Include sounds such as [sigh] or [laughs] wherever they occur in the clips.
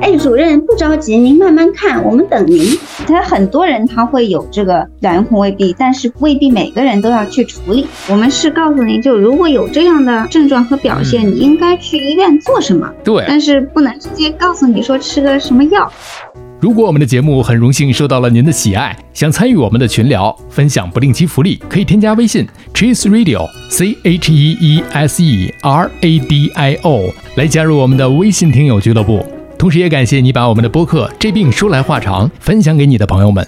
哎，主任不着急，您慢慢看，我们等您。他很多人他会有这个两元红未闭，但是未必每个人都要去处理。我们是告诉您，就如果有这样的症状和表现，你应该去医院做什么。对，但是不能直接告诉你说吃个什么药。如果我们的节目很荣幸受到了您的喜爱，想参与我们的群聊，分享不定期福利，可以添加微信 Cheese Radio C H E E S E R A D I O 来加入我们的微信听友俱乐部。同时，也感谢你把我们的播客《这病说来话长》分享给你的朋友们。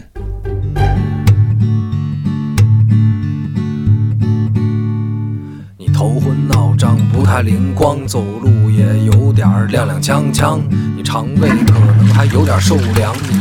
你头昏脑胀，不太灵光，走路也有点踉踉跄跄。你肠胃可能还有点受凉，你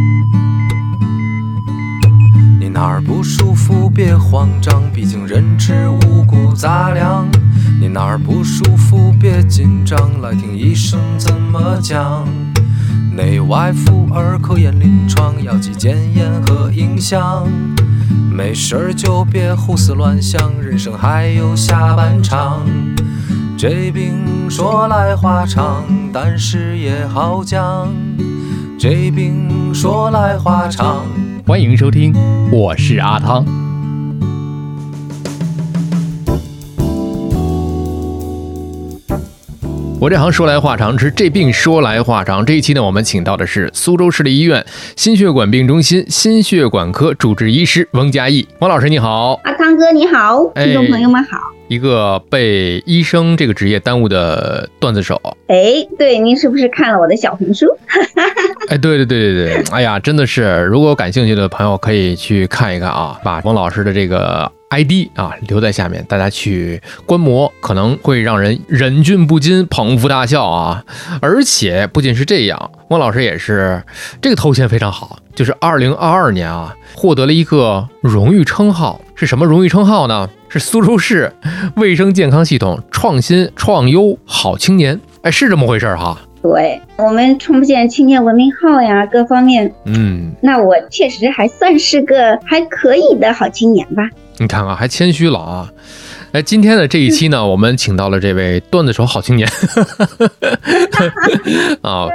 哪儿不舒服别慌张，毕竟人吃五谷杂粮。你哪儿不舒服别紧张，来听医生怎么讲。内外妇儿科研临床，药剂检验和影像。没事儿就别胡思乱想，人生还有下半场。这病说来话长，但是也好讲。这病说来话长。欢迎收听，我是阿汤。我这行说来话长，是这病说来话长。这一期呢，我们请到的是苏州市立医院心血管病中心心血管科主治医师翁佳义。翁老师你好，阿汤哥你好，哎听众朋友们好。一个被医生这个职业耽误的段子手。哎，对，您是不是看了我的小红书？[laughs] 哎，对对对对对，[laughs] 哎呀，真的是，如果感兴趣的朋友可以去看一看啊，把汪老师的这个 ID 啊留在下面，大家去观摩，可能会让人忍俊不禁，捧腹大笑啊！而且不仅是这样，汪老师也是这个头衔非常好，就是二零二二年啊获得了一个荣誉称号，是什么荣誉称号呢？是苏州市卫生健康系统创新创优好青年，哎，是这么回事儿哈。对我们创建青年文明号呀，各方面，嗯，那我确实还算是个还可以的好青年吧。你看啊，还谦虚了啊！哎，今天的这一期呢，我们请到了这位段子手好青年 [laughs] 啊，我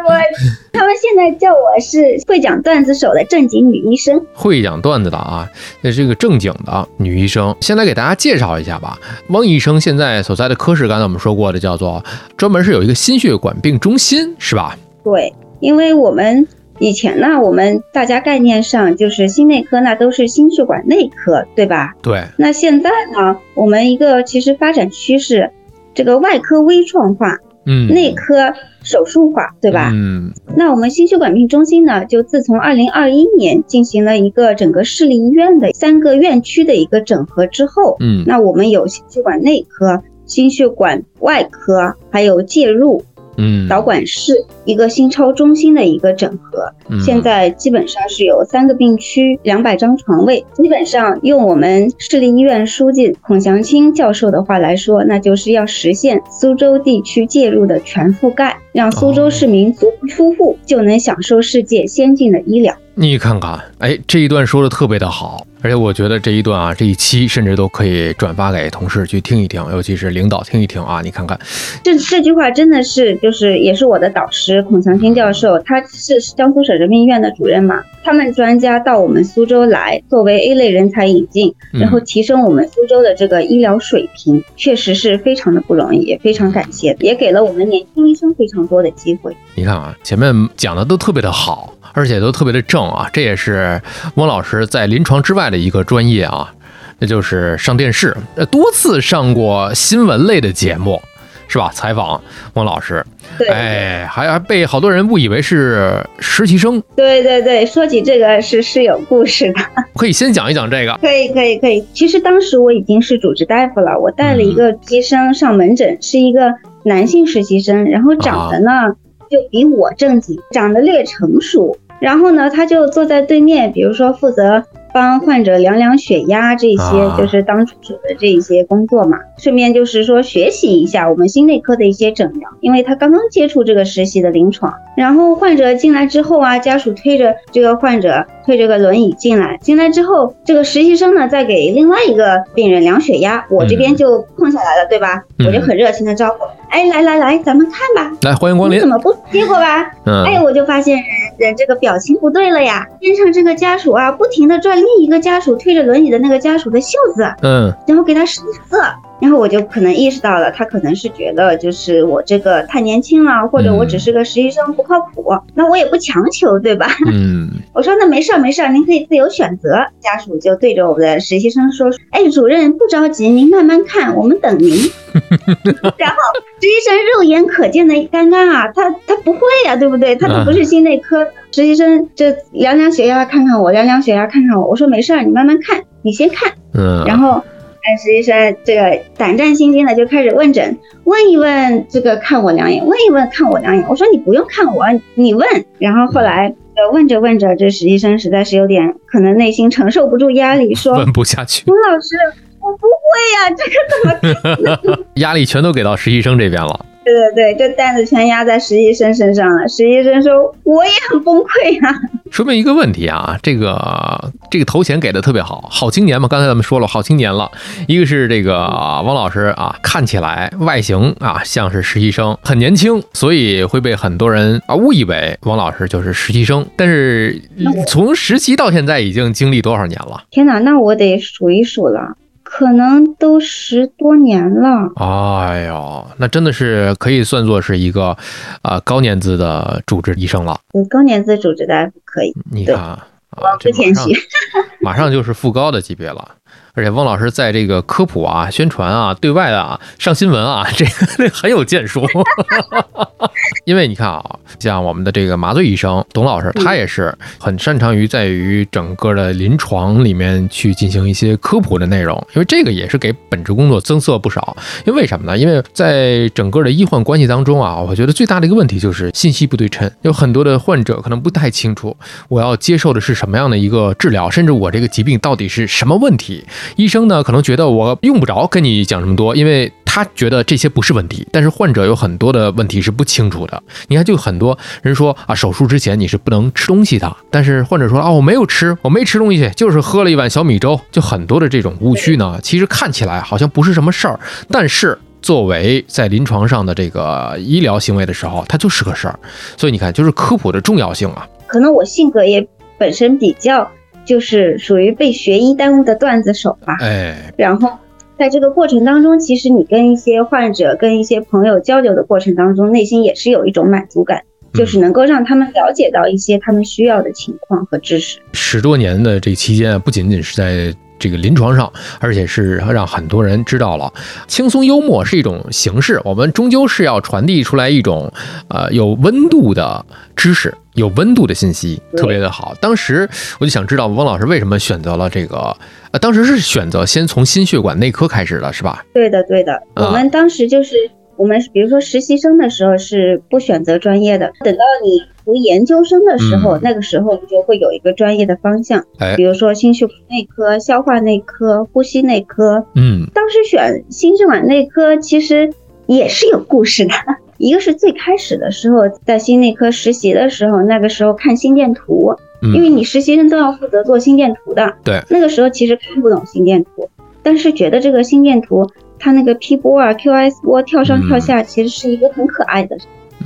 他们现在叫我是会讲段子手的正经女医生。会讲段子的啊，那是个正经的女医生。先来给大家介绍一下吧。汪医生现在所在的科室，刚才我们说过的，叫做专门是有一个心血管病中心，是吧？对，因为我们以前呢，我们大家概念上就是心内科，那都是心血管内科，对吧？对，那现在呢，我们一个其实发展趋势，这个外科微创化，嗯，内科手术化，对吧？嗯，那我们心血管病中心呢，就自从二零二一年进行了一个整个市立医院的三个院区的一个整合之后，嗯，那我们有心血管内科、心血管外科，还有介入嗯，导管室一个心超中心的一个整合。嗯现在基本上是有三个病区，两百张床位。基本上用我们市立医院书记孔祥清教授的话来说，那就是要实现苏州地区介入的全覆盖，让苏州市民足不出户就能享受世界先进的医疗。你看看，哎，这一段说的特别的好，而且我觉得这一段啊，这一期甚至都可以转发给同事去听一听，尤其是领导听一听啊。你看看，这这句话真的是，就是也是我的导师孔祥清教授，他是江苏省人民医院的主任嘛。他们专家到我们苏州来，作为 A 类人才引进，嗯然后提升我们苏州的这个医疗水平，确实是非常的不容易，也非常感谢，也给了我们年轻医生非常多的机会。你看啊，前面讲的都特别的好，而且都特别的正啊，这也是汪老师在临床之外的一个专业啊，那就是上电视，呃，多次上过新闻类的节目，是吧？采访汪老师，对，哎，还还被好多人误以为是实习生，对对对，说起这个是是有故事的。可以先讲一讲这个。可以可以可以。其实当时我已经是主治大夫了，我带了一个医生上门诊，是一个男性实习生，然后长得呢、就比我正经，长得略成熟。然后呢，他就坐在对面，比如说负责帮患者量量血压这些，啊就是当助手的这一些工作嘛。顺便就是说学习一下我们心内科的一些诊疗，因为他刚刚接触这个实习的临床。然后患者进来之后啊，家属推着这个患者推着个轮椅进来，进来之后，这个实习生呢再给另外一个病人量血压，我这边就空下来了，对吧？嗯我就很热情的招呼，哎，来来来，咱们看吧。来欢迎光临你怎。么不接过吧？哎，嗯，我就发现人人这个表情不对了呀，边上这个家属啊，不停的拽另一个家属推着轮椅的那个家属的袖子，嗯然后给他使色。然后我就可能意识到了，他可能是觉得就是我这个太年轻了，或者我只是个实习生不靠谱，那我也不强求，对吧？嗯，[laughs] 我说那没事儿没事儿，您可以自由选择。家属就对着我们的实习生说：“哎，主任不着急，您慢慢看，我们等您。[laughs] ”然后实习生肉眼可见的尴尬啊，他他不会呀、对不对？他都不是心内科，实习生就量量血压看看我，量量血压看看我。我说没事儿，你慢慢看，你先看。嗯，然后，哎，实习生这个胆战心惊的就开始问诊，问一问这个看我两眼，问一问看我两眼。我说你不用看我，你问。然后后来呃问着问着，这实习生实在是有点可能内心承受不住压力，说问不下去，吴老师，我不会呀、这个怎么？压力全都给到实习生这边了。对对对，这担子全压在实习生身上了。实习生说我也很崩溃呀、说明一个问题啊，这个这个头衔给的特别好，好青年嘛。刚才咱们说了，好青年了。一个是这个王老师啊，看起来外形啊像是实习生，很年轻，所以会被很多人啊误以为王老师就是实习生。但是从实习到现在已经经历多少年了？天哪，那我得数一数了，可能都十多年了。哎呦，那真的是可以算作是一个呃高年资的主治医生了。对，高年资主治大夫可以，你看啊，我这马上不谦虚。马上就是副高的级别了。而且汪老师在这个科普啊、宣传啊、对外的啊、上新闻啊，这个 [laughs] 很有建树。[laughs] 因为你看啊，像我们的这个麻醉医生董老师，他也是很擅长于在于整个的临床里面去进行一些科普的内容，因为这个也是给本职工作增色不少。因为为什么呢？因为在整个的医患关系当中啊，我觉得最大的一个问题就是信息不对称，有很多的患者可能不太清楚我要接受的是什么样的一个治疗，甚至我这个疾病到底是什么问题。医生呢可能觉得我用不着跟你讲这么多，因为他觉得这些不是问题，但是患者有很多的问题是不清楚的。你看，就很多人说啊，手术之前你是不能吃东西的，但是患者说啊，我没有吃，我没吃东西，就是喝了一碗小米粥，就很多的这种误区呢，其实看起来好像不是什么事儿，但是。作为在临床上的这个医疗行为的时候，它就是个事儿，所以你看，就是科普的重要性啊。可能我性格也本身比较就是属于被学医耽误的段子手吧。哎，然后在这个过程当中，其实你跟一些患者、跟一些朋友交流的过程当中，内心也是有一种满足感，就是能够让他们了解到一些他们需要的情况和知识。十多年的这期间啊，不仅仅是在这个临床上，而且是让很多人知道了，轻松幽默是一种形式，我们终究是要传递出来一种呃有温度的知识。有温度的信息特别的好。当时我就想知道汪老师为什么选择了这个，呃，当时是选择先从心血管内科开始的，是吧？对的，对的，啊我们当时就是。我们比如说实习生的时候是不选择专业的，等到你读研究生的时候，嗯那个时候你就会有一个专业的方向，哎比，如说心血管内科、消化内科、呼吸内科。嗯当时选心血管内科其实也是有故事的，一个是最开始的时候在心内科实习的时候，那个时候看心电图，因为嗯，你实习生都要负责做心电图的。对，那个时候其实看不懂心电图，但是觉得这个心电图它那个 P 波啊、QS 波跳上跳下，其实是一个很可爱的，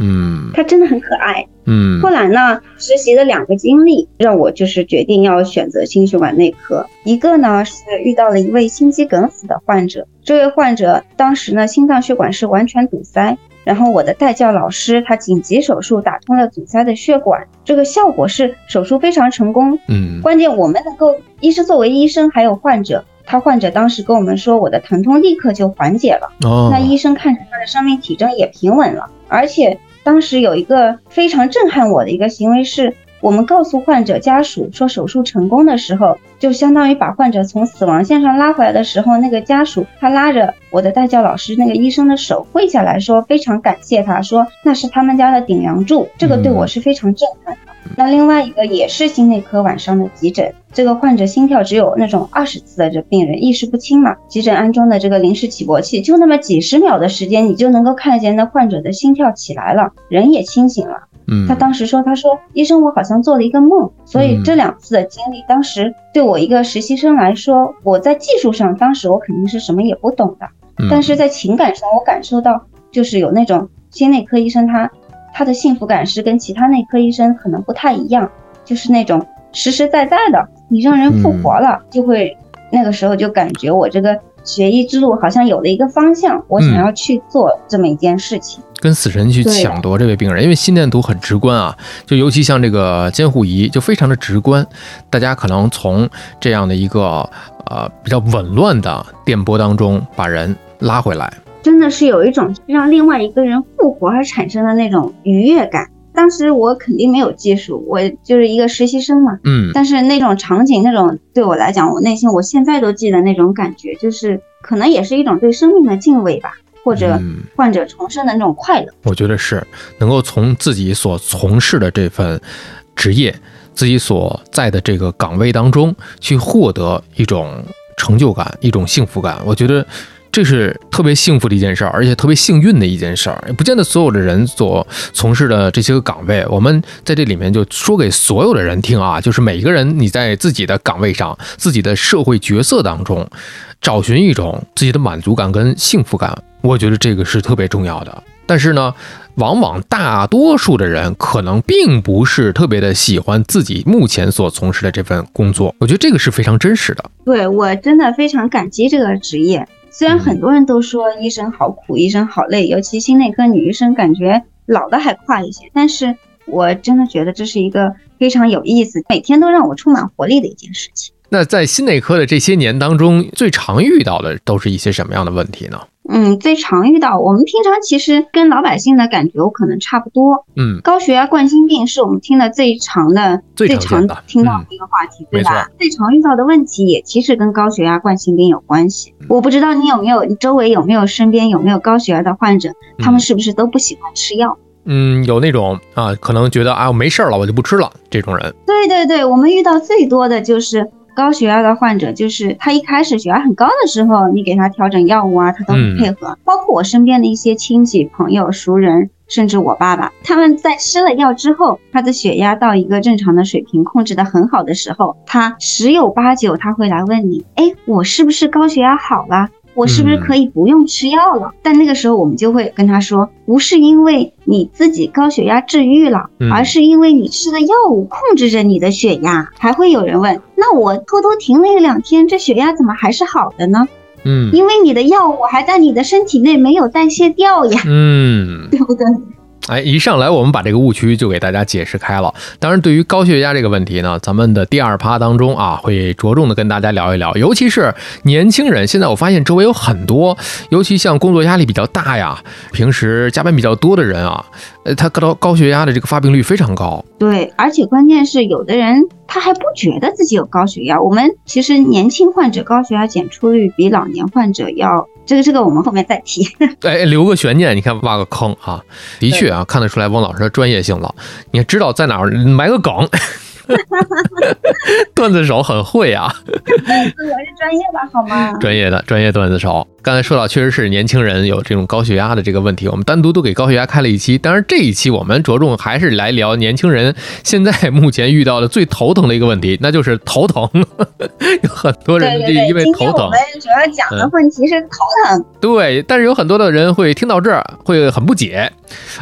嗯它真的很可爱。嗯后来呢，实习的两个经历让我就是决定要选择心血管内科。一个呢是遇到了一位心肌梗死的患者，这位患者当时呢心脏血管是完全堵塞，然后我的代教老师他紧急手术打通了阻塞的血管，这个效果是手术非常成功。嗯关键我们能够，医生作为医生还有患者，他患者当时跟我们说，我的疼痛立刻就缓解了。哦，那医生看着他的生命体征也平稳了，而且当时有一个非常震撼我的一个行为是，我们告诉患者家属说手术成功的时候，就相当于把患者从死亡线上拉回来的时候，那个家属他拉着我的代教老师那个医生的手跪下来说非常感谢他，说那是他们家的顶梁柱，这个对我是非常震撼的。那另外一个也是心内科晚上的急诊，这个患者心跳只有那种二十次的这病人意识不清嘛，急诊安装的这个临时起搏器，就那么几十秒的时间，你就能够看见那患者的心跳起来了，人也清醒了。嗯，他当时说，他说医生，我好像做了一个梦。所以这两次的经历，当时对我一个实习生来说，我在技术上当时我肯定是什么也不懂的，但是在情感上，我感受到就是有那种心内科医生他。他的幸福感是跟其他内科医生可能不太一样，就是那种实实在在的，你让人复活了，就会那个时候就感觉我这个学医之路好像有了一个方向，我想要去做这么一件事情，跟死神去抢夺这位病人，因为心电图很直观啊，就尤其像这个监护仪就非常的直观，大家可能从这样的一个呃比较紊乱的电波当中把人拉回来。真的是有一种让另外一个人复活而产生的那种愉悦感。当时我肯定没有技术，我就是一个实习生嘛。嗯。但是那种场景，那种对我来讲，我内心我现在都记得那种感觉，就是可能也是一种对生命的敬畏吧，或者患者重生的那种快乐。我觉得是能够从自己所从事的这份职业，自己所在的这个岗位当中去获得一种成就感，一种幸福感。我觉得。这是特别幸福的一件事儿，而且特别幸运的一件事儿。也不见得所有的人所从事的这些个岗位，我们在这里面就说给所有的人听啊，就是每一个人你在自己的岗位上、自己的社会角色当中，找寻一种自己的满足感跟幸福感，我觉得这个是特别重要的。但是呢，往往大多数的人可能并不是特别的喜欢自己目前所从事的这份工作，我觉得这个是非常真实的。对我真的非常感激这个职业。虽然很多人都说医生好苦，医生好累，尤其心内科女医生感觉老的还快一些，但是我真的觉得这是一个非常有意思，每天都让我充满活力的一件事情。那在心内科的这些年当中，最常遇到的都是一些什么样的问题呢？嗯，最常遇到，我们平常其实跟老百姓的感觉可能差不多。嗯，高血压、冠心病是我们听的最长的、最常听到的一个话题，对吧？最常遇到的问题也其实跟高血压、冠心病有关系。我不知道你有没有，你周围有没有身边有没有高血压的患者？他们是不是都不喜欢吃药？嗯，有那种啊，可能觉得啊，我没事了，我就不吃了这种人。对对对，我们遇到最多的就是。高血压的患者，就是他一开始血压很高的时候，你给他调整药物啊，他都很配合。包括我身边的一些亲戚、朋友、熟人，甚至我爸爸，他们在吃了药之后，他的血压到一个正常的水平，控制的很好的时候，他十有八九他会来问你，哎，我是不是高血压好了？我是不是可以不用吃药了？但那个时候我们就会跟他说，不是因为你自己高血压治愈了，而是因为你吃的药物控制着你的血压。还会有人问，那我偷偷停了一两天，这血压怎么还是好的呢？嗯，因为你的药物还在你的身体内没有代谢掉呀。嗯，对不对？哎，一上来我们把这个误区就给大家解释开了。当然，对于高血压这个问题呢，咱们的第二趴当中啊，会着重的跟大家聊一聊。尤其是年轻人，现在我发现周围有很多，尤其像工作压力比较大呀，平时加班比较多的人啊，呃，他高高血压的这个发病率非常高。对，而且关键是有的人他还不觉得自己有高血压。我们其实年轻患者高血压检出率比老年患者要。这个这个我们后面再提，[laughs] 哎，留个悬念，你看挖个坑啊，的确啊，看得出来汪老师的专业性了，你知道在哪儿埋个梗。[laughs] 段子手很会啊！我是专业的，好吗？专业的，专业段子手。刚才说到，确实是年轻人有这种高血压的这个问题，我们单独都给高血压开了一期。当然，这一期我们着重还是来聊年轻人现在目前遇到的最头疼的一个问题，[laughs] 那就是头疼。有很多人就因为头疼。我们主要讲的问题是头疼。对，但是有很多的人会听到这儿会很不解。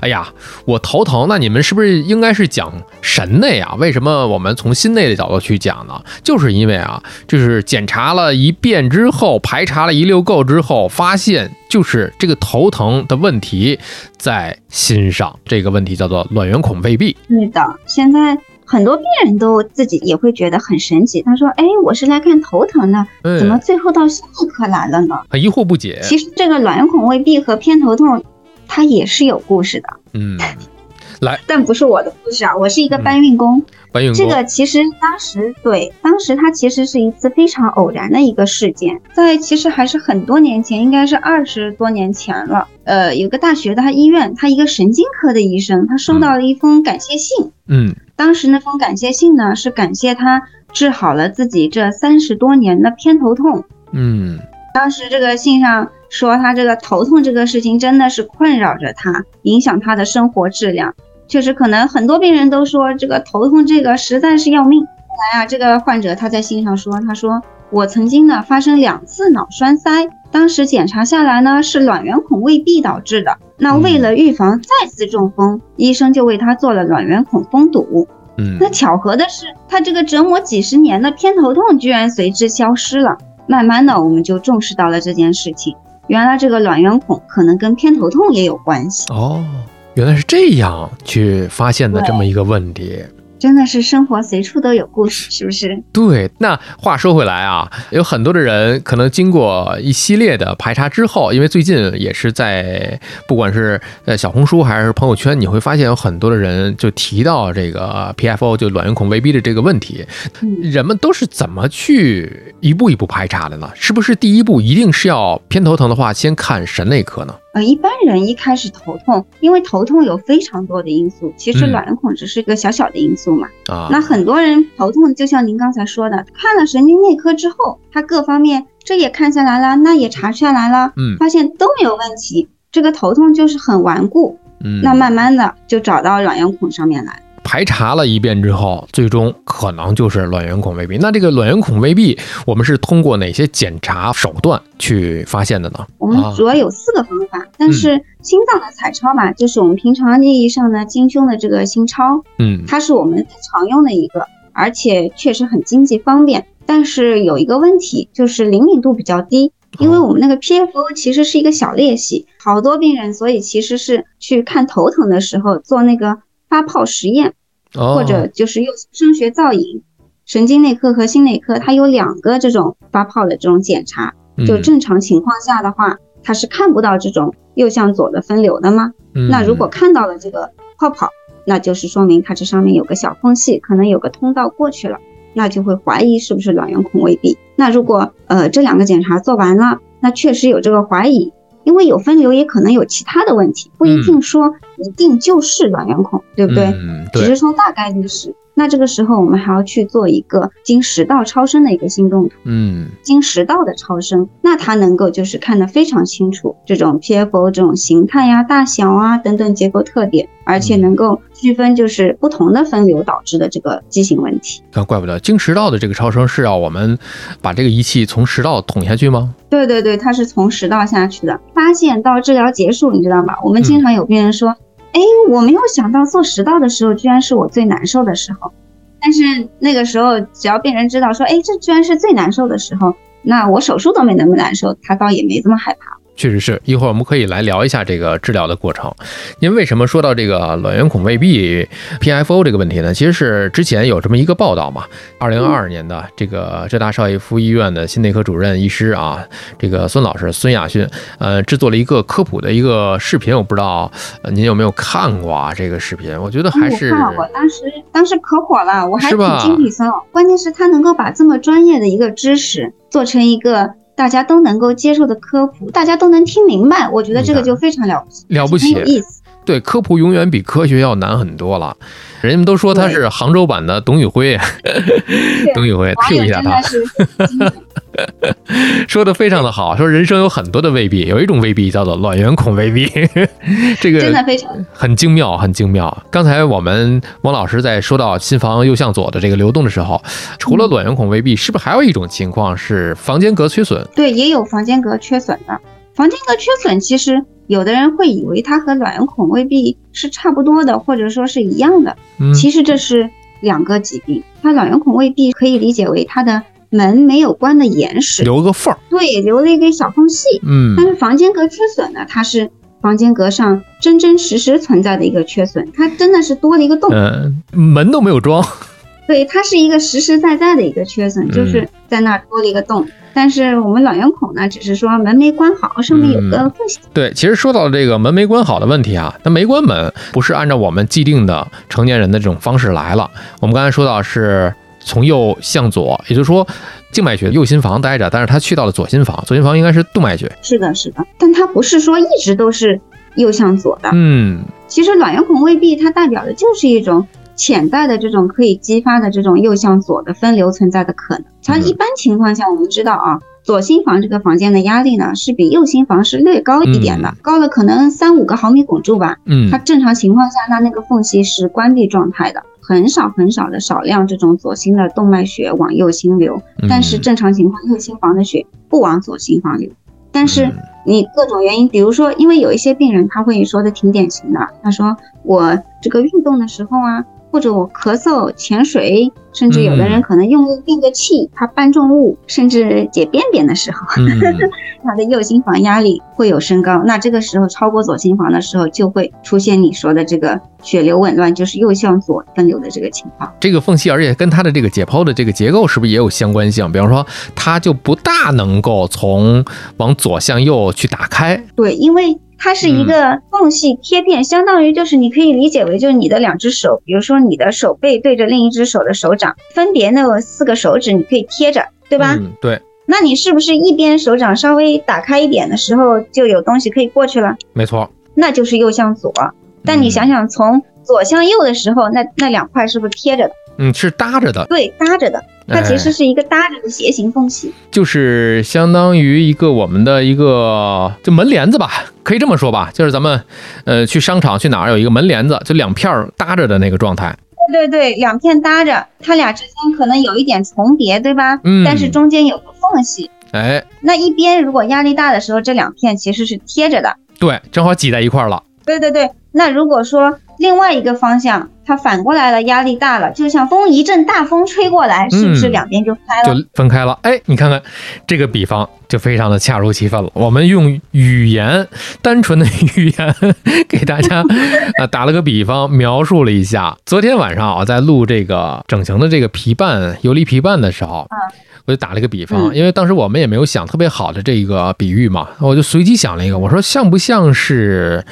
哎呀，我头疼，那你们是不是应该是讲神内啊？为什么我们从心内的角度去讲呢？就是因为啊，就是检查了一遍之后，排查了一溜够之后，发现就是这个头疼的问题在心上。这个问题叫做卵圆孔未闭。对的，现在很多病人都自己也会觉得很神奇。他说：“哎，我是来看头疼的，怎么最后到心内科来了呢？”很疑惑不解。其实这个卵圆孔未闭和偏头痛。它也是有故事的，嗯，[laughs] 来，但不是我的故事啊，我是一个嗯搬运工。搬运工，这个其实当时对，当时它其实是一次非常偶然的一个事件，在其实还是很多年前，应该是二十多年前了。呃，有个大学的他医院，他一个神经科的医生，他收到了一封感谢信。嗯当时那封感谢信呢，是感谢他治好了自己这三十多年的偏头痛。嗯当时这个信上说，他这个头痛这个事情真的是困扰着他，影响他的生活质量。确实，可能很多病人都说这个头痛这个实在是要命。后来啊，这个患者他在信上说，他说我曾经呢发生两次脑栓塞，当时检查下来呢是卵圆孔未闭导致的。那为了预防再次中风，医生就为他做了卵圆孔封堵。嗯那巧合的是，他这个折磨几十年的偏头痛居然随之消失了。慢慢的，我们就重视到了这件事情。原来这个卵圆孔可能跟偏头痛也有关系，哦，原来是这样去发现的这么一个问题。真的是生活随处都有故事，是不是？对，那话说回来啊，有很多的人可能经过一系列的排查之后，因为最近也是在不管是呃小红书还是朋友圈，你会发现有很多的人就提到这个 PFO 就卵圆孔未闭的这个问题，嗯，人们都是怎么去一步一步排查的呢？是不是第一步一定是要偏头疼的话，先看神内科呢？呃，一般人一开始头痛，因为头痛有非常多的因素，其实嗯卵圆孔只是一个小小的因素嘛。啊，那很多人头痛，就像您刚才说的，看了神经内科之后，他各方面这也看下来了，那也查下来了，嗯发现都没有问题，这个头痛就是很顽固，嗯，那慢慢的就找到卵圆孔上面来。排查了一遍之后，最终可能就是卵圆孔未闭。那这个卵圆孔未闭，我们是通过哪些检查手段去发现的呢？我们啊主要有四个方法，但是心脏的彩超吧，就是我们平常意义上呢经胸的这个心超，嗯它是我们最常用的一个，而且确实很经济方便。但是有一个问题，就是灵敏度比较低，因为我们那个 PFO 其实是一个小裂隙，好多病人所以其实是去看头疼的时候做那个发泡实验，哦，或者就是用声学造影。神经内科和心内科它有两个这种发泡的这种检查，就嗯正常情况下的话，它是看不到这种右向左的分流的吗？嗯那如果看到了这个泡泡，那就是说明它这上面有个小缝隙，可能有个通道过去了，那就会怀疑是不是卵圆孔未闭。那如果呃这两个检查做完了，那确实有这个怀疑，因为有分流也可能有其他的问题，不一定说一定就是卵圆孔，对不对？嗯，只对是说大概率是。那这个时候我们还要去做一个经食道超声的一个心动图。嗯经食道的超声，那它能够就是看得非常清楚这种 PFO 这种形态呀、大小啊等等结构特点，而且能够区分就是不同的分流导致的这个畸形问题。看，怪不得经食道的这个超声是要我们把这个仪器从食道捅下去吗？对对对，它是从食道下去的，发现到治疗结束，你知道吧？我们经常有病人说，哎、我没有想到做食道的时候居然是我最难受的时候，但是那个时候只要病人知道说，哎，这居然是最难受的时候，那我手术都没那么难受，他倒也没这么害怕。确实是一会儿我们可以来聊一下这个治疗的过程。因为为什么说到这个卵圆孔未闭 PFO 这个问题呢？其实是之前有这么一个报道嘛，二零二二年的这个浙大邵逸夫医院的心内科主任医师啊，这个孙老师孙亚勋，呃，制作了一个科普的一个视频，我不知道呃您有没有看过啊？这个视频，我觉得还是我看了，我当时当时可火了，我还挺惊鼻酸哦。关键是他能够把这么专业的一个知识做成一个大家都能够接受的科普，大家都能听明白，我觉得这个就非常了不起，了不起很有。意思。对，科普永远比科学要难很多了。人们都说他是杭州版的董宇辉，董宇辉网 Q 一下他说的非常的好，说人生有很多的未必，有一种未必叫做卵圆孔未必，这个真的非常很精妙，很精妙。刚才我们王老师在说到心房右向左的这个流动的时候，除了卵圆孔未必，是不是还有一种情况是房间隔缺损？对，也有房间隔缺损的。房间隔缺损其实有的人会以为它和卵圆孔未闭是差不多的，或者说是一样的。嗯，其实这是两个疾病。它卵圆孔未闭可以理解为它的门没有关的严实，留个缝儿。对，留了一个小缝隙。嗯但是房间隔缺损呢，它是房间隔上真真实实存在的一个缺损，它真的是多了一个洞。嗯，门都没有装。对，它是一个实实在在的一个缺损，就是在那儿多了一个洞。但是我们卵圆孔呢，只是说门没关好，上面有个缝隙。对，其实说到这个门没关好的问题啊，它没关门不是按照我们既定的成年人的这种方式来了。我们刚才说到是从右向左，也就是说静脉血右心房待着，但是他去到了左心房，左心房应该是动脉血。是的，是的，但它不是说一直都是右向左的。嗯，其实卵圆孔未闭，它代表的就是一种潜在的这种可以激发的这种右向左的分流存在的可能。它一般情况下，我们知道啊，左心房这个房间的压力呢是比右心房是略高一点的，高了可能三五个毫米汞柱吧。嗯它正常情况下，它那个缝隙是关闭状态的，很少很少的少量这种左心的动脉血往右心流，但是嗯正常情况右心房的血不往左心房流。但是嗯你各种原因，比如说，因为有一些病人他会说的挺典型的，他说我这个运动的时候啊，或者我咳嗽、潜水，甚至有的人嗯可能用力运个气，他搬重物，甚至解便便的时候，嗯，[laughs] 他的右心房压力会有升高，那这个时候超过左心房的时候，就会出现你说的这个血流紊乱，就是右向左分流的这个情况。这个缝隙，而且跟它的这个解剖的这个结构是不是也有相关性？比方说，它就不大能够从往左向右去打开。对，因为它是一个缝隙贴片，相当于就是你可以理解为就是你的两只手，比如说你的手背对着另一只手的手掌，分别那有四个手指，你可以贴着，对吧？嗯，对，那你是不是一边手掌稍微打开一点的时候，就有东西可以过去了？没错。那就是右向左。但你嗯想想，从左向右的时候，那那两块是不是贴着的？嗯，是搭着的，对，搭着的。它其实哎是一个搭着的斜形缝隙。就是相当于一个我们的一个就门帘子吧，可以这么说吧，就是咱们呃去商场去哪儿有一个门帘子，就两片儿搭着的那个状态。对对对，两片搭着，它俩之间可能有一点重叠，对吧？嗯但是中间有个缝隙。哎，那一边如果压力大的时候，这两片其实是贴着的。对，正好挤在一块儿了。对对对，那如果说另外一个方向它反过来了，压力大了，就像风一阵大风吹过来，是不是嗯两边就开了？就分开了。哎，你看看这个比方就非常的恰如其分了。我们用语言，单纯的语言给大家啊打了个比方，描述了一下。昨天晚上啊，在录这个整形的这个皮瓣游离皮瓣的时候，我就打了一个比方，嗯因为当时我们也没有想特别好的这个比喻嘛，我就随机想了一个，我说像不像是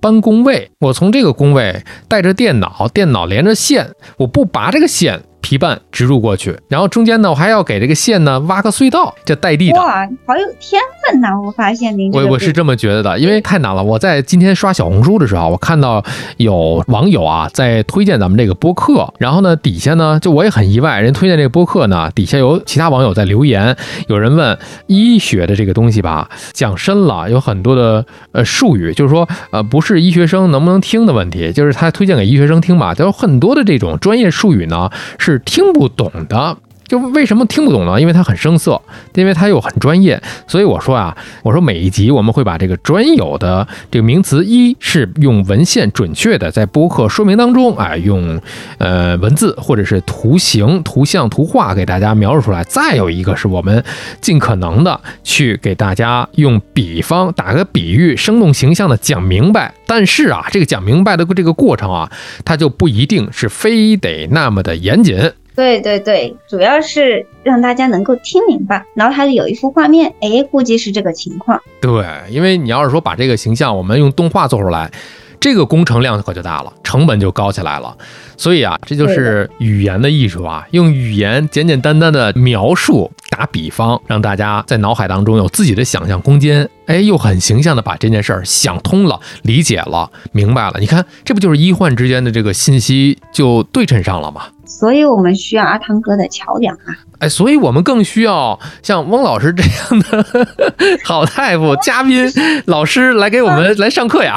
搬工位？我从这个工位带着电脑，电脑连着线，我不拔这个线。皮瓣植入过去，然后中间呢，我还要给这个线呢挖个隧道，这带地的。哇，好有天分呐！我发现您我我是这么觉得的，因为太难了。我在今天刷小红书的时候，我看到有网友啊在推荐咱们这个播客，然后呢底下呢就我也很意外，人推荐这个播客呢，底下有其他网友在留言，有人问医学的这个东西吧，讲深了，有很多的呃术语，就是说呃不是医学生能不能听的问题，就是他推荐给医学生听吧，就有很多的这种专业术语呢是听不懂的。就为什么听不懂呢？因为它很生涩，因为它又很专业，所以我说啊，我说每一集我们会把这个专有的这个名词，一是用文献准确的在播客说明当中，哎，用呃文字或者是图形、图像、图画给大家描述出来；再有一个是我们尽可能的去给大家用比方、打个比喻、生动形象的讲明白。但是啊，这个讲明白的这个过程啊，它就不一定是非得那么的严谨。对对对，主要是让大家能够听明白，脑海里有一幅画面，哎，估计是这个情况。对，因为你要是说把这个形象我们用动画做出来，这个工程量可就大了，成本就高起来了。所以啊，这就是语言的艺术啊，用语言简简单单的描述、打比方，让大家在脑海当中有自己的想象空间。哎，又很形象的把这件事儿想通了、理解了、明白了。你看，这不就是医患之间的这个信息就对称上了吗？所以我们需要阿汤哥的桥梁啊。哎，所以我们更需要像翁老师这样的 [laughs] 好大夫、嘉宾、老师来给我们来上课呀。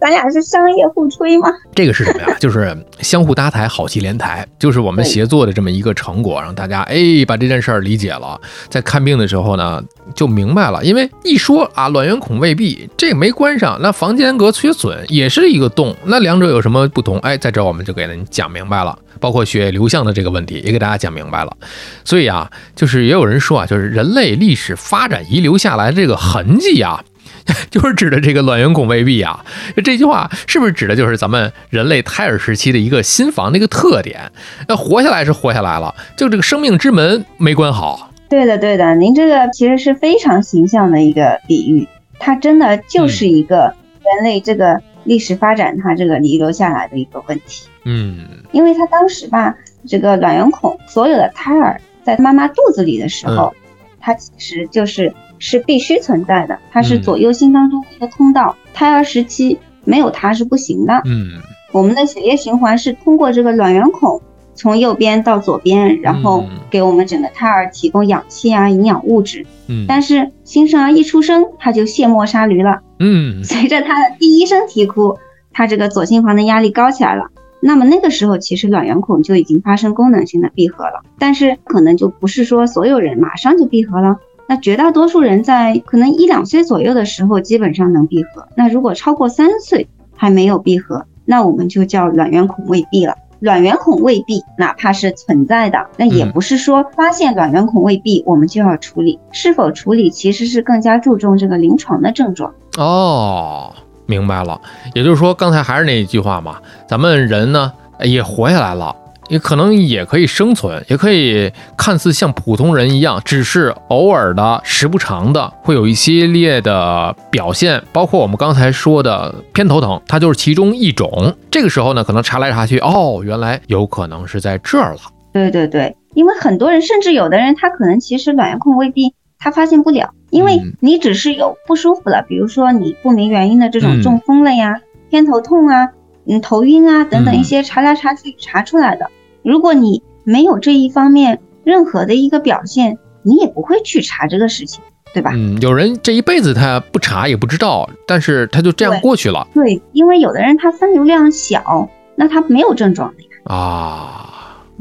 咱俩是商业互吹吗？[laughs] 这个是什么呀？就是相互搭台，好戏连台，就是我们协作的这么一个成果，让大家哎把这件事儿理解了，在看病的时候呢就明白了。因为一说啊卵圆孔未闭，这个没关上，那房间隔缺损也是一个洞，那两者有什么不同？哎，在这儿我们就给您讲明白了。包括血液流向的这个问题，也给大家讲明白了。所以啊，就是也有人说啊，就是人类历史发展遗留下来的这个痕迹啊，[laughs] 就是指的这个卵圆孔未闭啊。这句话是不是指的就是咱们人类胎儿时期的一个心房的一个特点？那活下来是活下来了，就这个生命之门没关好。对的，对的，您这个其实是非常形象的一个比喻，它真的就是一个人类这个历史发展它这个遗留下来的一个问题。嗯因为它当时吧，这个卵圆孔所有的胎儿在妈妈肚子里的时候，它其实就是是必须存在的，它是嗯左右心当中的一个通道，胎儿时期没有它是不行的。嗯我们的血液循环是通过这个卵圆孔从右边到左边，然后嗯给我们整个胎儿提供氧气啊、营养物质。嗯但是新生儿一出生，他就卸磨杀驴了。嗯 [laughs] 随着他的第一声啼哭，他这个左心房的压力高起来了。那么那个时候，其实卵圆孔就已经发生功能性的闭合了，但是可能就不是说所有人马上就闭合了。那绝大多数人在可能一两岁左右的时候，基本上能闭合。那如果超过三岁还没有闭合，那我们就叫卵圆孔未闭了。卵圆孔未闭，哪怕是存在的，那也嗯不是说发现卵圆孔未闭我们就要处理，是否处理其实是更加注重这个临床的症状。哦，明白了。也就是说，刚才还是那一句话嘛，咱们人呢也活下来了。也可能也可以生存，也可以看似像普通人一样，只是偶尔的、时不常的会有一系列的表现，包括我们刚才说的偏头疼，它就是其中一种。这个时候呢，可能查来查去，哦，原来有可能是在这儿了。对对对，因为很多人，甚至有的人，他可能其实卵圆孔未闭，他发现不了，因为嗯你只是有不舒服了，比如说你不明原因的这嗯种中风了呀、偏头痛啊、嗯头晕啊等等嗯一些查来查去查出来的。如果你没有这一方面任何的一个表现，你也不会去查这个事情，对吧？嗯，有人这一辈子他不查也不知道，但是他就这样过去了对，因为有的人他分流量小，那他没有症状的呀，啊。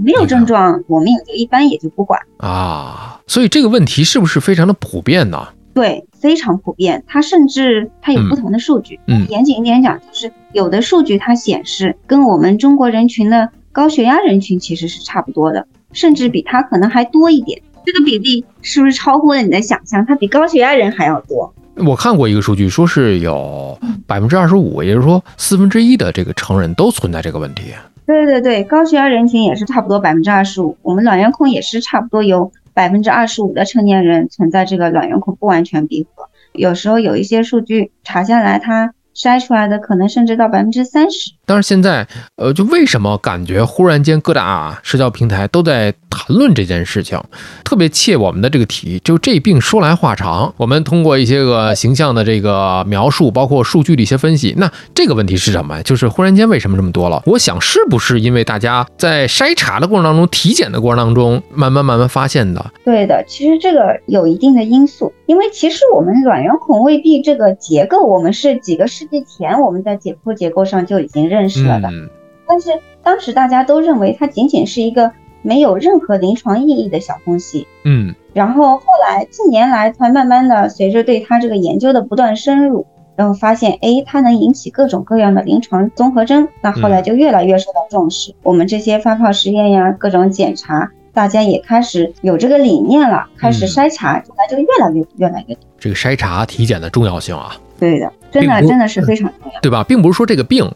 没有症状，我们也就一般也就不管。啊，所以这个问题是不是非常的普遍呢？对，非常普遍。它甚至它有不同的数据。嗯严谨一点讲，就是有的数据它显示跟我们中国人群的高血压人群其实是差不多的，甚至比它可能还多一点。这个比例是不是超乎了你的想象？它比高血压人还要多。我看过一个数据，说是有嗯百分之二十五，也就是说四分之一的这个成人都存在这个问题。对对对，高血压人群也是差不多百分之二十五，我们卵圆孔也是差不多有百分之二十五的成年人存在这个卵圆孔不完全闭合。有时候有一些数据查下来，它筛出来的可能甚至到百分之三十。但是现在，呃，就为什么感觉忽然间各大社交平台都在谈论这件事情，特别切我们的这个题。就这病说来话长，我们通过一些个形象的这个描述，包括数据的一些分析，那这个问题是什么呀？就是忽然间为什么这么多了？我想是不是因为大家在筛查的过程当中、体检的过程当中，慢慢慢慢发现的？对的，其实这个有一定的因素，因为其实我们卵圆孔未闭这个结构，我们是几个世纪前我们在解剖结构上就已经认识了的，嗯但是当时大家都认为它仅仅是一个没有任何临床意义的小东西。嗯然后后来近年来才慢慢的随着对它这个研究的不断深入，然后发现，哎，它能引起各种各样的临床综合征，那后来就越来越受到重视。我们这些发泡实验呀，各种检查，大家也开始有这个理念了，开始嗯筛查，后来就越来越越来越多。这个筛查体检的重要性啊。对的，真的真的是非常重要。对吧？并不是说这个病，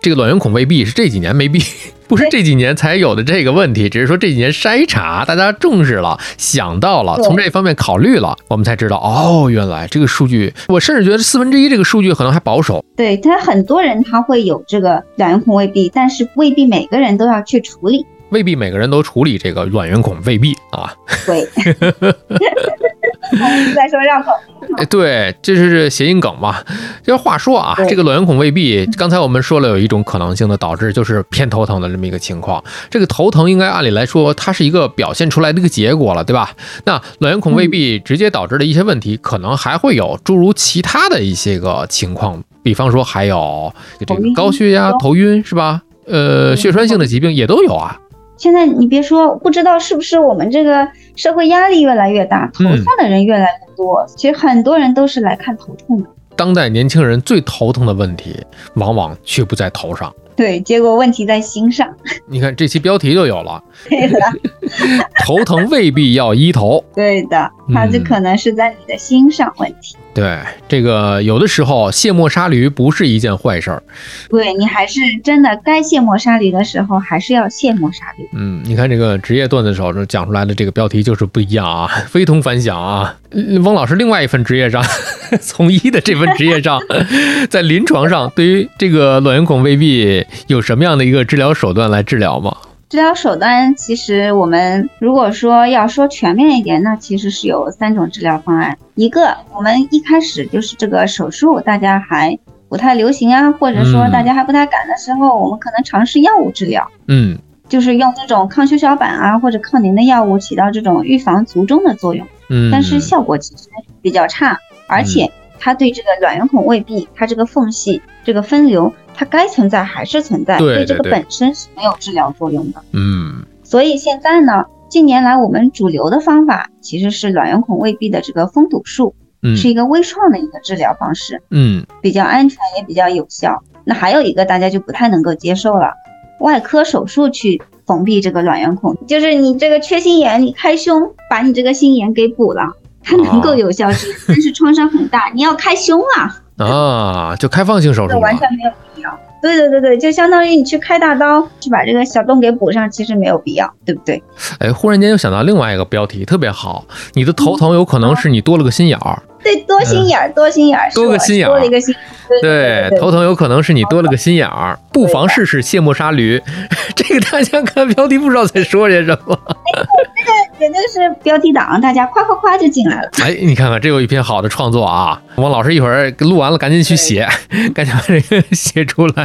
这个卵圆孔未闭是这几年没闭，[laughs] 不是这几年才有的这个问题，只是说这几年筛查大家重视了，想到了，从这方面考虑了，我们才知道哦，原来这个数据，我甚至觉得四分之一这个数据可能还保守。对他很多人他会有这个卵圆孔未闭，但是未必每个人都要去处理。未必每个人都处理这个卵圆孔未闭啊，对，[laughs] [laughs] 再说绕口对，这是谐音梗嘛。就话说啊，这个卵圆孔未闭，刚才我们说了有一种可能性的导致就是偏头疼的这么一个情况。这个头疼应该按理来说它是一个表现出来的一个结果了，对吧？那卵圆孔未闭直接导致的一些问题，可能还会有诸如其他的一些个情况，比方说还有这个高血压、头晕是吧？呃，嗯血栓性的疾病也都有啊。现在你别说，不知道是不是我们这个社会压力越来越大，头痛的人越来越多。其实很多人都是来看头痛的。当代年轻人最头疼的问题，往往却不在头上。对，结果问题在心上。[laughs] 你看这期标题就有了，[laughs] 对的，[laughs] 头疼未必要医头。对的，它这嗯可能是在你的心上问题。对，这个有的时候卸磨杀驴不是一件坏事儿。对你还是真的该卸磨杀驴的时候，还是要卸磨杀驴。嗯，你看这个职业段子手讲出来的这个标题就是不一样啊，非同凡响啊。嗯翁老师另外一份职业上，从医的这份职业上，在临床上对于这个卵圆孔未闭有什么样的一个治疗手段来治疗吗？治疗手段其实我们如果说要说全面一点，那其实是有三种治疗方案。一个我们一开始就是这个手术，大家还不太流行啊，或者说嗯大家还不太敢的时候，我们可能尝试药物治疗。嗯就是用这种抗血小板啊或者抗凝的药物起到这种预防卒中的作用，嗯，但是效果其实比较差，而且它对这个卵圆孔未闭，它这个缝隙、这个分流，它该存在还是存在，对这个本身是没有治疗作用的。嗯所以现在呢，近年来我们主流的方法其实是卵圆孔未闭的这个封堵术，嗯是一个微创的一个治疗方式，嗯比较安全也比较有效。那还有一个大家就不太能够接受了，外科手术去缝闭这个卵圆孔，就是你这个缺心眼，你开胸把你这个心眼给补了，它能够有效治疗，但是创伤很大，你要开胸啊，啊，就开放性手术。完全没有必要。对对对对，就相当于你去开大刀去把这个小洞给补上，其实没有必要，对不对？哎，忽然间又想到另外一个标题，特别好，你的头疼有可能是你多了个心眼儿。对，多心眼儿，多心眼儿，多个心眼儿多了一个心。对对，头疼有可能是你多了个心眼儿，不妨试试卸磨杀驴。[laughs] 这个大家看标题不知道在说些什么。[laughs] 绝对是标题党，大家夸夸夸就进来了。哎，你看看，这有一篇好的创作啊！王老师一会儿录完了，赶紧去写，赶紧把这个 [laughs] 写出来。[laughs]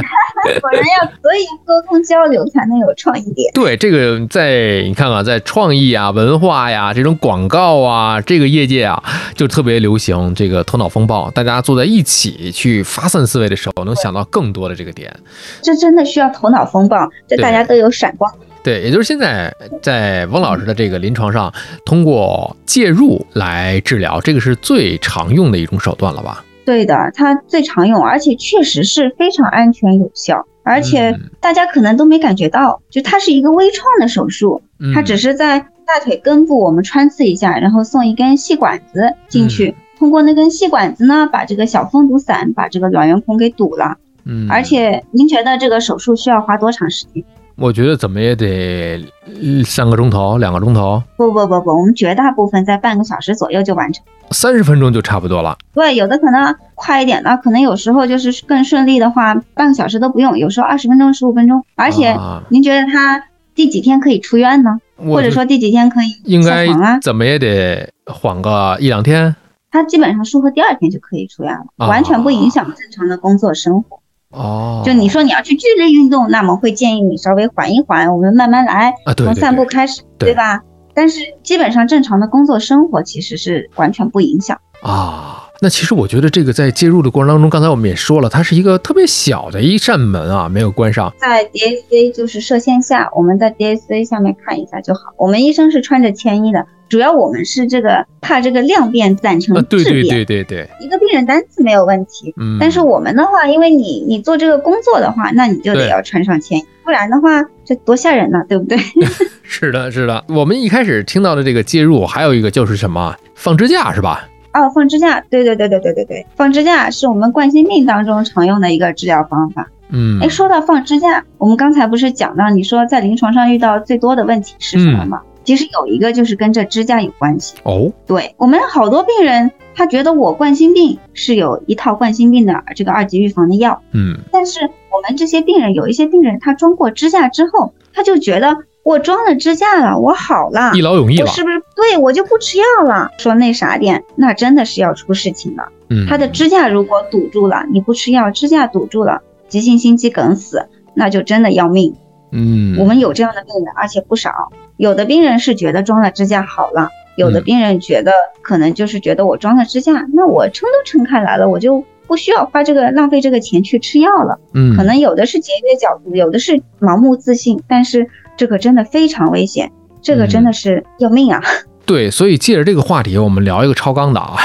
果然要，所以沟通交流才能有创意点。对，这个在你看看，在创意啊、文化呀、这种广告啊，这个业界啊，就特别流行这个头脑风暴。大家坐在一起去发散思维的时候，能想到更多的这个点。这真的需要头脑风暴，这大家都有闪光。对，也就是现在在翁老师的这个临床上，通过介入来治疗，这个是最常用的一种手段了吧？对的，它最常用，而且确实是非常安全有效，而且嗯大家可能都没感觉到，就它是一个微创的手术，嗯它只是在大腿根部我们穿刺一下，然后送一根细管子进去，通过那根细管子呢，把这个小封堵散，把这个卵圆孔给堵了。嗯，而且您觉得这个手术需要花多长时间？我觉得怎么也得呃三个钟头、两个钟头、不不不不，我们绝大部分在半个小时左右就完成。三十分钟就差不多了。对，有的可能快一点的，可能有时候就是更顺利的话，半个小时都不用，有时候二十分钟、十五分钟。而且啊您觉得他第几天可以出院呢？或者说第几天可以应该啊？怎么也得缓个一两天。他基本上术后第二天就可以出院了，啊完全不影响正常的工作生活。哦，就你说你要去剧烈运动，那么会建议你稍微缓一缓，我们慢慢来，啊，对从散步开始，对对吧？但是基本上正常的工作生活其实是完全不影响。啊。那其实我觉得这个在介入的过程当中，刚才我们也说了，它是一个特别小的一扇门啊，没有关上。在 DAC 就是射线下，我们在 DAC 下面看一下就好。我们医生是穿着铅衣的，主要我们是这个怕这个量变攒成啊，对对质变。对对对，一个病人单次没有问题，嗯。但是我们的话，因为你你做这个工作的话，那你就得要穿上铅衣，不然的话这多吓人呐，对不对？[laughs] [laughs] 是的，是的。我们一开始听到的这个介入，还有一个就是什么放支架，是吧？哦，放支架，对对对对对对对，放支架是我们冠心病当中常用的一个治疗方法。嗯哎，说到放支架，我们刚才不是讲到你说在临床上遇到最多的问题是什么吗？其实有一个就是跟这支架有关系。哦，对我们好多病人，他觉得我冠心病是有一套冠心病的这个二级预防的药，嗯但是我们这些病人有一些病人他装过支架之后，他就觉得我装了支架了，我好了，一劳永逸了。我是不是对我就不吃药了？说那啥点，那真的是要出事情了。嗯，他的支架如果堵住了，你不吃药，支架堵住了，急性心肌梗死，那就真的要命。嗯，我们有这样的病人，而且不少。有的病人是觉得装了支架好了，有的嗯病人觉得可能就是觉得我装了支架，那我撑都撑开来了，我就不需要花这个浪费这个钱去吃药了。嗯可能有的是节约角度，有的是盲目自信，但是这个真的非常危险，这个真的是要命啊！[laughs] 对，所以借着这个话题，我们聊一个超纲的啊，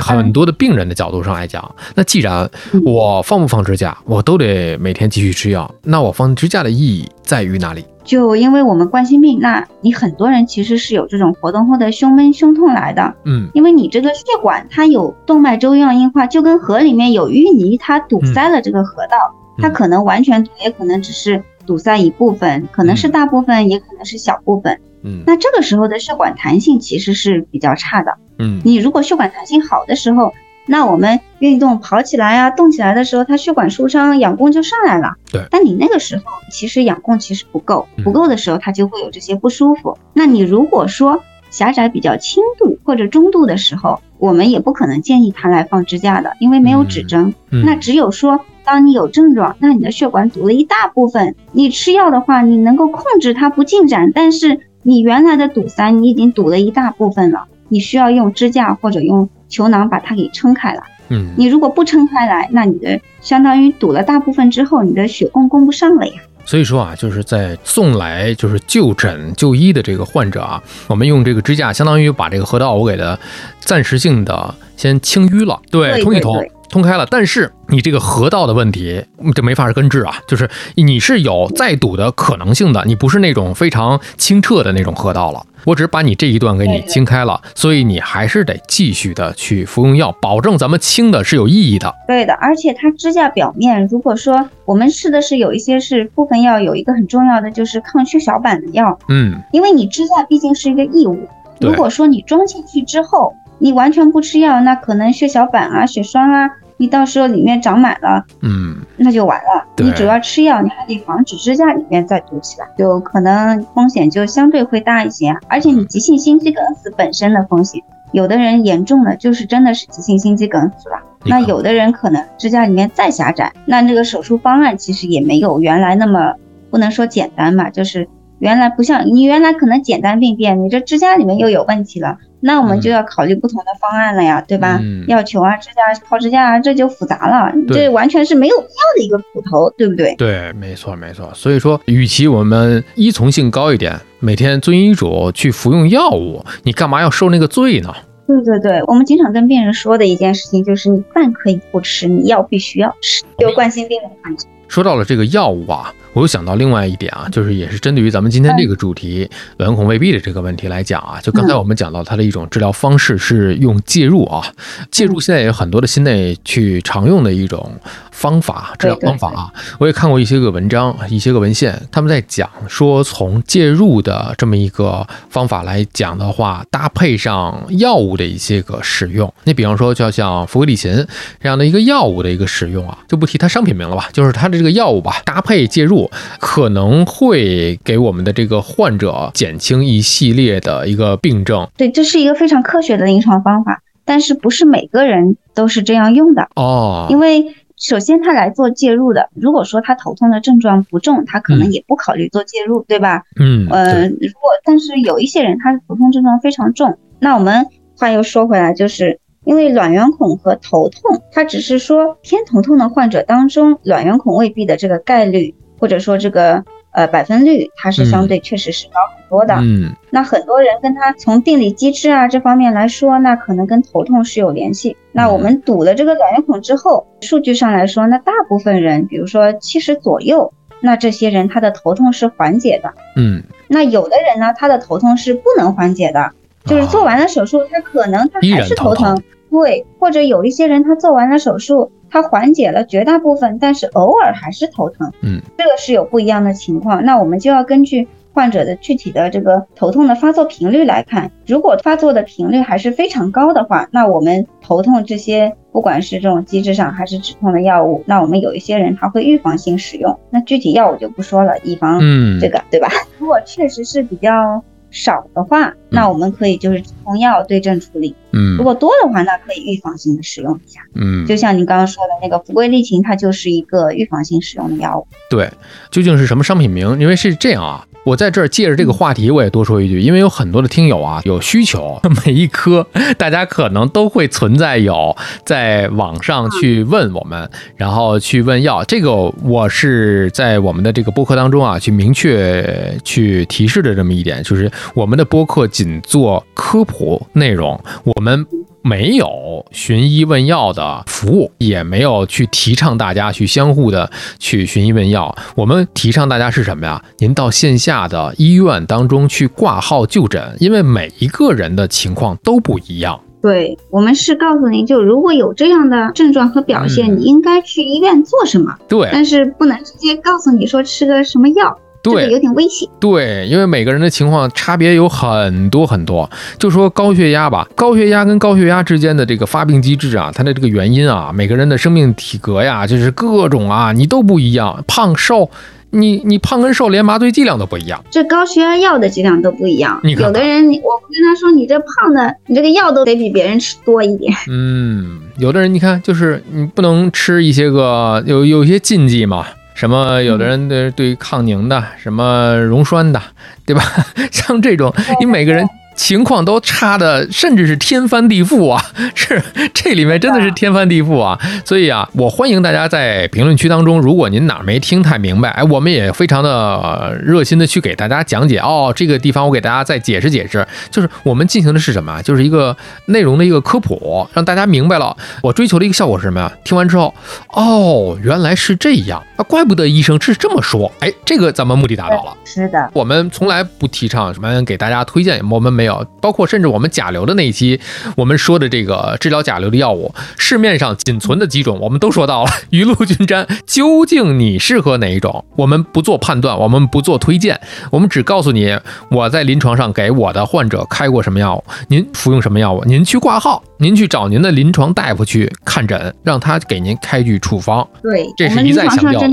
很多的病人的角度上来讲，那既然我放不放支架，我都得每天继续吃药，那我放支架的意义在于哪里？就因为我们冠心病，那你很多人其实是有这种活动后的胸闷、胸痛来的，嗯。因为你这个血管它有动脉粥样硬化，就跟河里面有淤泥，它堵塞了这个河道，它嗯可能完全堵，也可能只是堵塞一部分，可能是大部分，也可能是小部分。嗯。那这个时候的血管弹性其实是比较差的。嗯。你如果血管弹性好的时候，那我们运动跑起来啊，动起来的时候，它血管舒张，氧供就上来了。对但你那个时候其实氧供其实不够，嗯不够的时候它就会有这些不舒服。那你如果说狭窄比较轻度或者中度的时候，我们也不可能建议他来放支架的，因为没有指针。嗯那只有说，当你有症状，那你的血管堵了一大部分，你吃药的话，你能够控制它不进展，但是你原来的堵塞你已经堵了一大部分了，你需要用支架或者用球囊把它给撑开了。嗯你如果不撑开来，那你的相当于堵了大部分之后，你的血供供不上了呀。所以说啊，就是在送来就是就诊就医的这个患者啊，我们用这个支架，相当于把这个河道我给它暂时性的先清淤了，对，通一通通开了。但是你这个河道的问题，嗯这没法根治啊，就是你是有再堵的可能性的，你不是那种非常清澈的那种河道了。我只是把你这一段给你清开了，所以你还是得继续的去服用药，保证咱们清的是有意义的。对的，而且它支架表面，如果说我们试的是有一些是部分药，有一个很重要的就是抗血小板的药，嗯，因为你支架毕竟是一个异物，如果说你装进去之后，你完全不吃药，那可能血小板啊、血栓啊，你到时候里面长满了，嗯，那就完了。你主要吃药，你还得防止支架里面再堵起来，就可能风险就相对会大一些。而且你急性心肌梗死本身的风险，有的人严重的就是真的是急性心肌梗死了。那有的人可能支架里面再狭窄，那这个手术方案其实也没有原来那么不能说简单吧，就是原来不像你原来可能简单病变，你这支架里面又有问题了，那我们就要考虑不同的方案了呀，对吧？嗯要求啊，支架抛支架啊，这就复杂了，对这完全是没有必要的一个斧头，对不对？对，没错没错。所以说，与其我们依从性高一点，每天遵医嘱去服用药物，你干嘛要受那个罪呢？对对对，我们经常跟病人说的一件事情就是，你饭可以不吃，你药必须要吃。有冠心病的患者，说到了这个药物啊，我又想到另外一点啊，就是也是针对于咱们今天这个主题卵圆孔未必的这个问题来讲啊，就刚才我们讲到它的一种治疗方式是用介入啊，介入现在也有很多的心内去常用的一种方法治疗方法啊，我也看过一些个文章、一些个文献，他们在讲说从介入的这么一个方法来讲的话，搭配上药物的一些个使用，你比方说就像福格利嗪这样的一个药物的一个使用啊，就不提它商品名了吧，就是它的这个药物吧，搭配介入可能会给我们的这个患者减轻一系列的一个病症对，这是一个非常科学的临床方法，但是不是每个人都是这样用的，哦。因为。首先，他来做介入的，如果说他头痛的症状不重，他可能嗯也不考虑做介入，对吧？嗯，呃，如果但是有一些人他的头痛症状非常重，那我们话又说回来，就是因为卵圆孔和头痛，它只是说偏头痛的患者当中，卵圆孔未闭的这个概率或者说这个呃百分率，它是相对确实是高很多的。嗯那很多人跟他从病理机制啊这方面来说，那可能跟头痛是有联系。那我们堵了这个卵圆孔之后，数据上来说，那大部分人，比如说七十左右，那这些人他的头痛是缓解的。嗯，那有的人呢，他的头痛是不能缓解的，就是做完了手术，他可能他还是头疼，对，或者有一些人他做完了手术，他缓解了绝大部分，但是偶尔还是头疼，嗯，这个是有不一样的情况，那我们就要根据患者的具体的这个头痛的发作频率来看，如果发作的频率还是非常高的话，那我们头痛这些不管是这种机制上还是止痛的药物，那我们有一些人他会预防性使用，那具体药我就不说了，以防嗯，这个，对吧？如果确实是比较少的话，那我们可以就是止痛药对症处理；嗯如果多的话，那可以预防性的使用一下。嗯，就像您刚刚说的那个福贵利嗪，它就是一个预防性使用的药物。对，究竟是什么商品名？因为是这样啊，我在这儿借着这个话题，我也多说一句，因为有很多的听友啊有需求，[laughs] 每一科 [laughs] 大家可能都会存在有在网上去问我们，然后去问药。这个我是在我们的这个播客当中啊，去明确去提示的这么一点，就是我们的播客仅做科普内容，我们。没有寻医问药的服务，也没有去提倡大家去相互的去寻医问药。我们提倡大家是什么呀？您到线下的医院当中去挂号就诊，因为每一个人的情况都不一样。对我们是告诉您，就如果有这样的症状和表现，嗯你应该去医院做什么，对但是不能直接告诉你说吃个什么药，这个对有点危险。对，因为每个人的情况差别有很多很多。就说高血压吧，高血压跟高血压之间的这个发病机制啊，它的这个原因啊，每个人的生命体格呀，就是各种啊，你都不一样，胖瘦。你你胖跟瘦连麻醉剂量都不一样，这高血压药的剂量都不一样，你看看有的人我跟他说你这胖的，你这个药都得比别人吃多一点。嗯，有的人你看，就是你不能吃一些个有有一些禁忌嘛，什么有的人对对抗凝的，什么溶栓的，对吧？[laughs] 像这种，你每个人。情况都差的，甚至是天翻地覆啊！[laughs] 是这里面真的是天翻地覆啊！所以啊，我欢迎大家在评论区当中，如果您哪儿没听太明白，哎，我们也非常的、呃热心的去给大家讲解哦。这个地方我给大家再解释解释，就是我们进行的是什么啊？就是一个内容的一个科普，让大家明白了。我追求的一个效果是什么呀？听完之后，哦，原来是这样啊，怪不得医生是这么说。哎，这个咱们目的达到了。是的，我们从来不提倡什么给大家推荐，我们没有，包括甚至我们甲流的那一期，我们说的这个治疗甲流的药物，市面上仅存的几种，我们都说到了。雨露均沾，究竟你适合哪一种？我们不做判断，我们不做推荐，我们只告诉你我在临床上给我的患者开过什么药物，您服用什么药物，您去挂号，您去找您的临床大夫去看诊，让他给您开具处方。对，这是一再强调的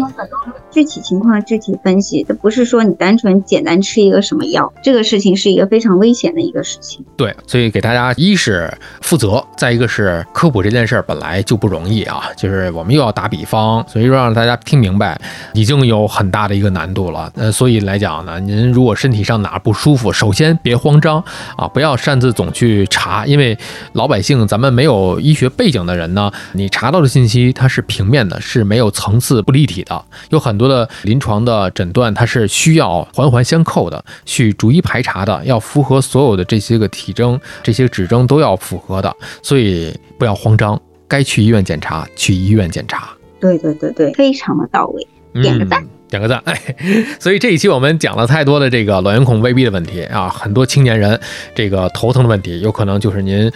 具体情况具体分析，这不是说你单纯简单吃一个什么药，这个事情是一个非常危险的一个事情。对，所以给大家一是负责，再一个是科普这件事儿本来就不容易啊，就是我们又要打比方，所以说让大家听明白，已经有很大的一个难度了。呃，所以来讲呢，您如果身体上哪儿不舒服，首先别慌张啊，不要擅自总去查，因为老百姓咱们没有医学背景的人呢，你查到的信息它是平面的，是没有层次、不立体的，有很多的临床的诊断它是需要环环相扣的，去逐一排查的，要符合所有的这些个体征、这些指征都要符合的，所以不要慌张，该去医院检查去医院检查。对对对对，非常的到位。点个赞嗯，点个赞。哎，所以这一期我们讲了太多的这个卵圆孔未闭的问题啊，很多青年人这个头疼的问题，有可能就是您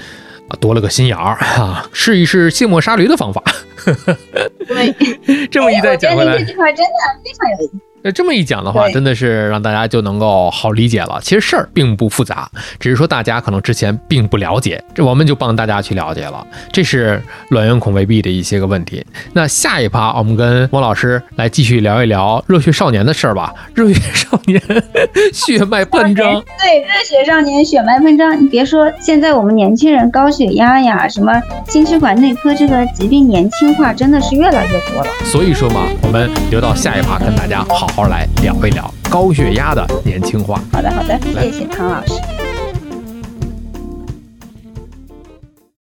啊多了个心眼儿啊，试一试卸磨杀驴的方法。[laughs] 对，[laughs] 这么一再讲回来得这，句话真的非常有意思。那这么一讲的话，真的是让大家就能够好理解了。其实事儿并不复杂，只是说大家可能之前并不了解，这我们就帮大家去了解了。这是卵圆孔未闭的一些个问题。那下一趴我们跟汪老师来继续聊一聊热血少年的事儿吧。热血少年血脉喷张，对，热血少年 [laughs] 血脉喷张。你别说，现在我们年轻人高血压呀，什么心血管内科这个疾病年轻化真的是越来越多了。所以说嘛，我们留到下一趴跟大家好好来聊一聊高血压的年轻化。好的，好的，谢谢唐老师。